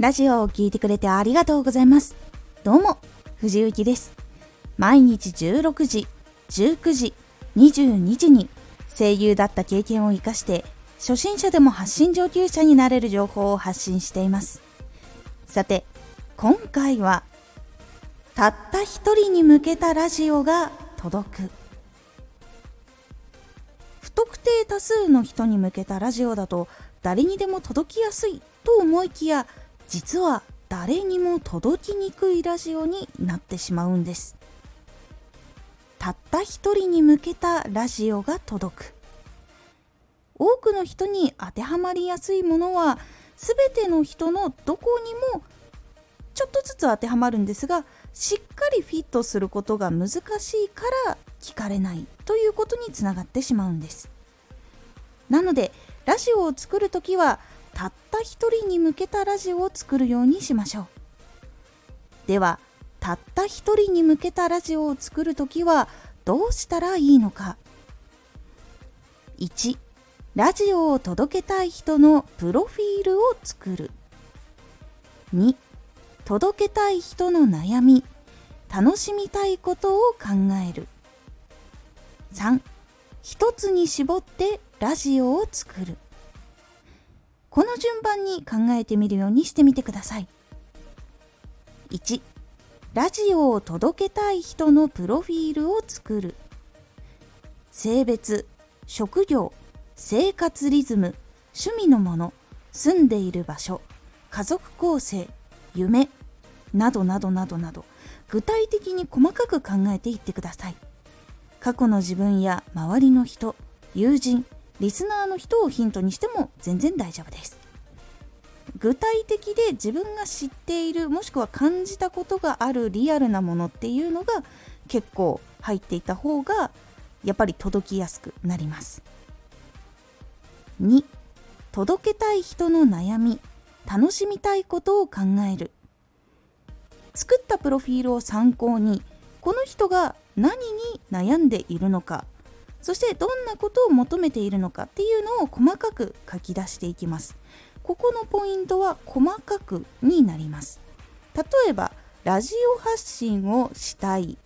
ラジオを聴いてくれてありがとうございます。どうも、藤幸です。毎日16時、19時、22時に声優だった経験を活かして初心者でも発信上級者になれる情報を発信しています。さて、今回はたった一人に向けたラジオが届く。不特定多数の人に向けたラジオだと誰にでも届きやすいと思いきや実は誰にも届きにくいラジオになってしまうんです。たった一人に向けたラジオが届く。多くの人に当てはまりやすいものは全ての人のどこにもちょっとずつ当てはまるんですがしっかりフィットすることが難しいから聞かれないということにつながってしまうんです。なのでラジオを作るときはたった一人に向けたラジオを作るようにしましょう。ではたった一人に向けたラジオを作るときはどうしたらいいのか。1ラジオを届けたい人のプロフィールを作る。2届けたい人の悩み楽しみたいことを考える。3一つに絞ってラジオを作る。この順番に考えてみるようにしてみてください。1ラジオを届けたい人のプロフィールを作る性別職業生活リズム趣味のもの住んでいる場所家族構成夢などなどなどなど具体的に細かく考えていってください過去の自分や周りの人友人リスナーの人をヒントにしても全然大丈夫です。具体的で自分が知っているもしくは感じたことがあるリアルなものっていうのが結構入っていた方がやっぱり届きやすくなります。2届けたい人の悩み楽しみたいことを考える。作ったプロフィールを参考にこの人が何に悩んでいるのかそしてどんなことを求めているのかっていうのを細かく書き出していきます。ここのポイントは細かくになります。例えばラジオ発信をしたい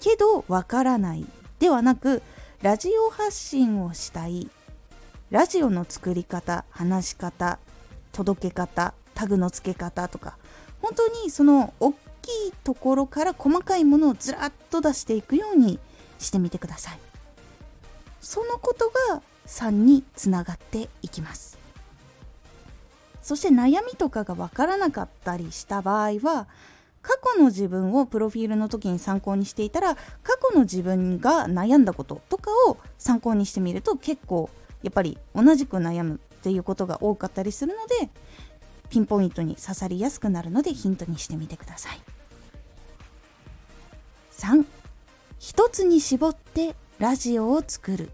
けどわからないではなくラジオ発信をしたいラジオの作り方話し方届け方タグの付け方とか本当にその大きいところから細かいものをずらっと出していくようにしてみてください。そのことが3につながっていきます。そして悩みとかがわからなかったりした場合は過去の自分をプロフィールの時に参考にしていたら過去の自分が悩んだこととかを参考にしてみると結構やっぱり同じく悩むっていうことが多かったりするのでピンポイントに刺さりやすくなるのでヒントにしてみてください。3一つに絞ってラジオを作る。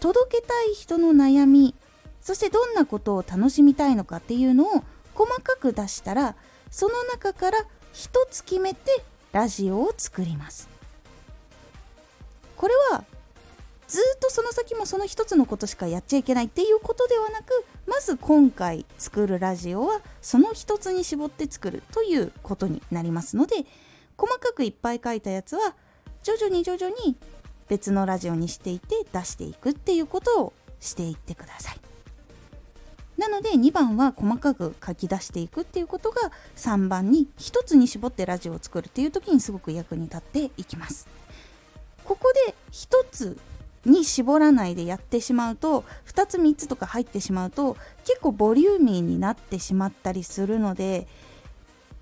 届けたい人の悩みそしてどんなことを楽しみたいのかっていうのを細かく出したらその中から一つ決めてラジオを作ります。これはずっとその先もその一つのことしかやっちゃいけないっていうことではなくまず今回作るラジオはその一つに絞って作るということになりますので細かくいっぱい書いたやつは徐々に徐々に別のラジオにしていて出していくっていうことをしていってください。なので2番は細かく書き出していくっていうことが3番に1つに絞ってラジオを作るっていう時にすごく役に立っていきます。ここで1つに絞らないでやってしまうと2つ3つとか入ってしまうと結構ボリューミーになってしまったりするので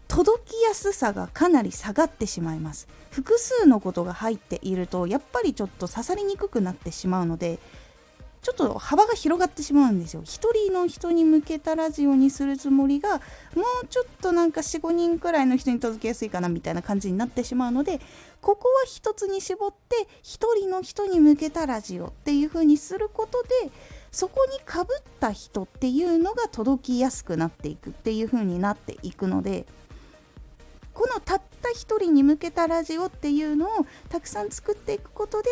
届きやすさがかなり下がってしまいます。複数のことが入っているとやっぱりちょっと刺さりにくくなってしまうのでちょっと幅が広がってしまうんですよ。一人の人に向けたラジオにするつもりがもうちょっとなんか45人くらいの人に届けやすいかなみたいな感じになってしまうのでここは一つに絞って一人の人に向けたラジオっていう風にすることでそこにかぶった人っていうのが届きやすくなっていくっていう風になっていくのでこのたった一人に向けたラジオっていうのをたくさん作っていくことで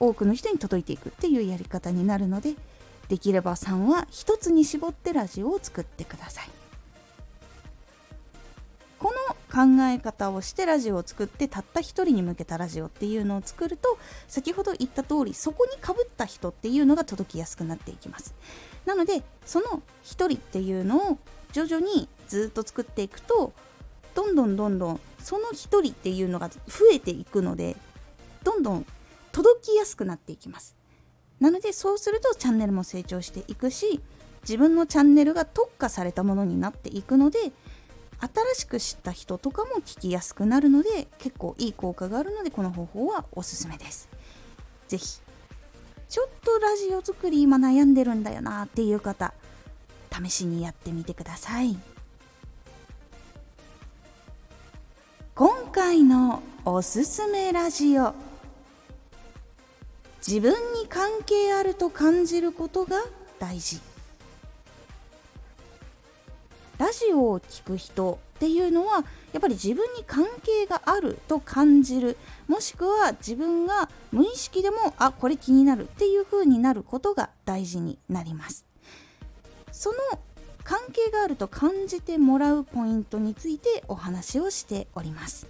多くの人に届いていくっていうやり方になるのでできれば3は1つに絞ってラジオを作ってください。この考え方をしてラジオを作ってたった一人に向けたラジオっていうのを作ると先ほど言った通りそこにかぶった人っていうのが届きやすくなっていきます。なのでその一人っていうのを徐々にずっと作っていくとどんどんどんどんその一人っていうのが増えていくのでどんどん届きやすくなっていきます。なのでそうするとチャンネルも成長していくし自分のチャンネルが特化されたものになっていくので新しく知った人とかも聞きやすくなるので結構いい効果があるのでこの方法はおすすめです。是非ちょっとラジオ作り今悩んでるんだよなっていう方試しにやってみてください。今回のおすすめラジオ。自分に関係あると感じることが大事。ラジオを聴く人っていうのはやっぱり自分に関係があると感じる。もしくは自分が無意識でもあこれ気になるっていう風になることが大事になります。その関係があると感じてもらうポイントについてお話をしております。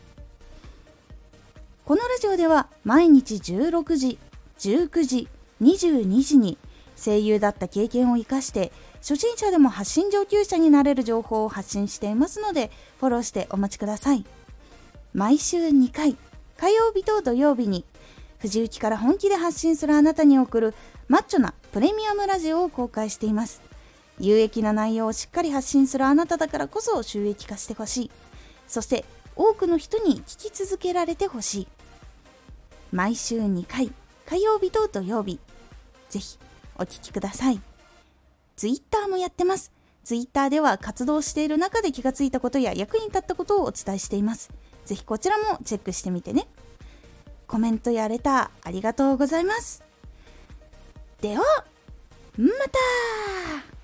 このラジオでは毎日16時19時22時に声優だった経験を生かして初心者でも発信上級者になれる情報を発信していますのでフォローしてお待ちください。毎週2回火曜日と土曜日に藤雪から本気で発信するあなたに送るマッチョなプレミアムラジオを公開しています。有益な内容をしっかり発信するあなただからこそ収益化してほしいそして多くの人に聞き続けられてほしい毎週2回火曜日と土曜日ぜひお聴きくださいツイッターもやってます。ツイッターでは活動している中で気がついたことや役に立ったことをお伝えしています。ぜひこちらもチェックしてみてね。コメントやレターありがとうございます。では、また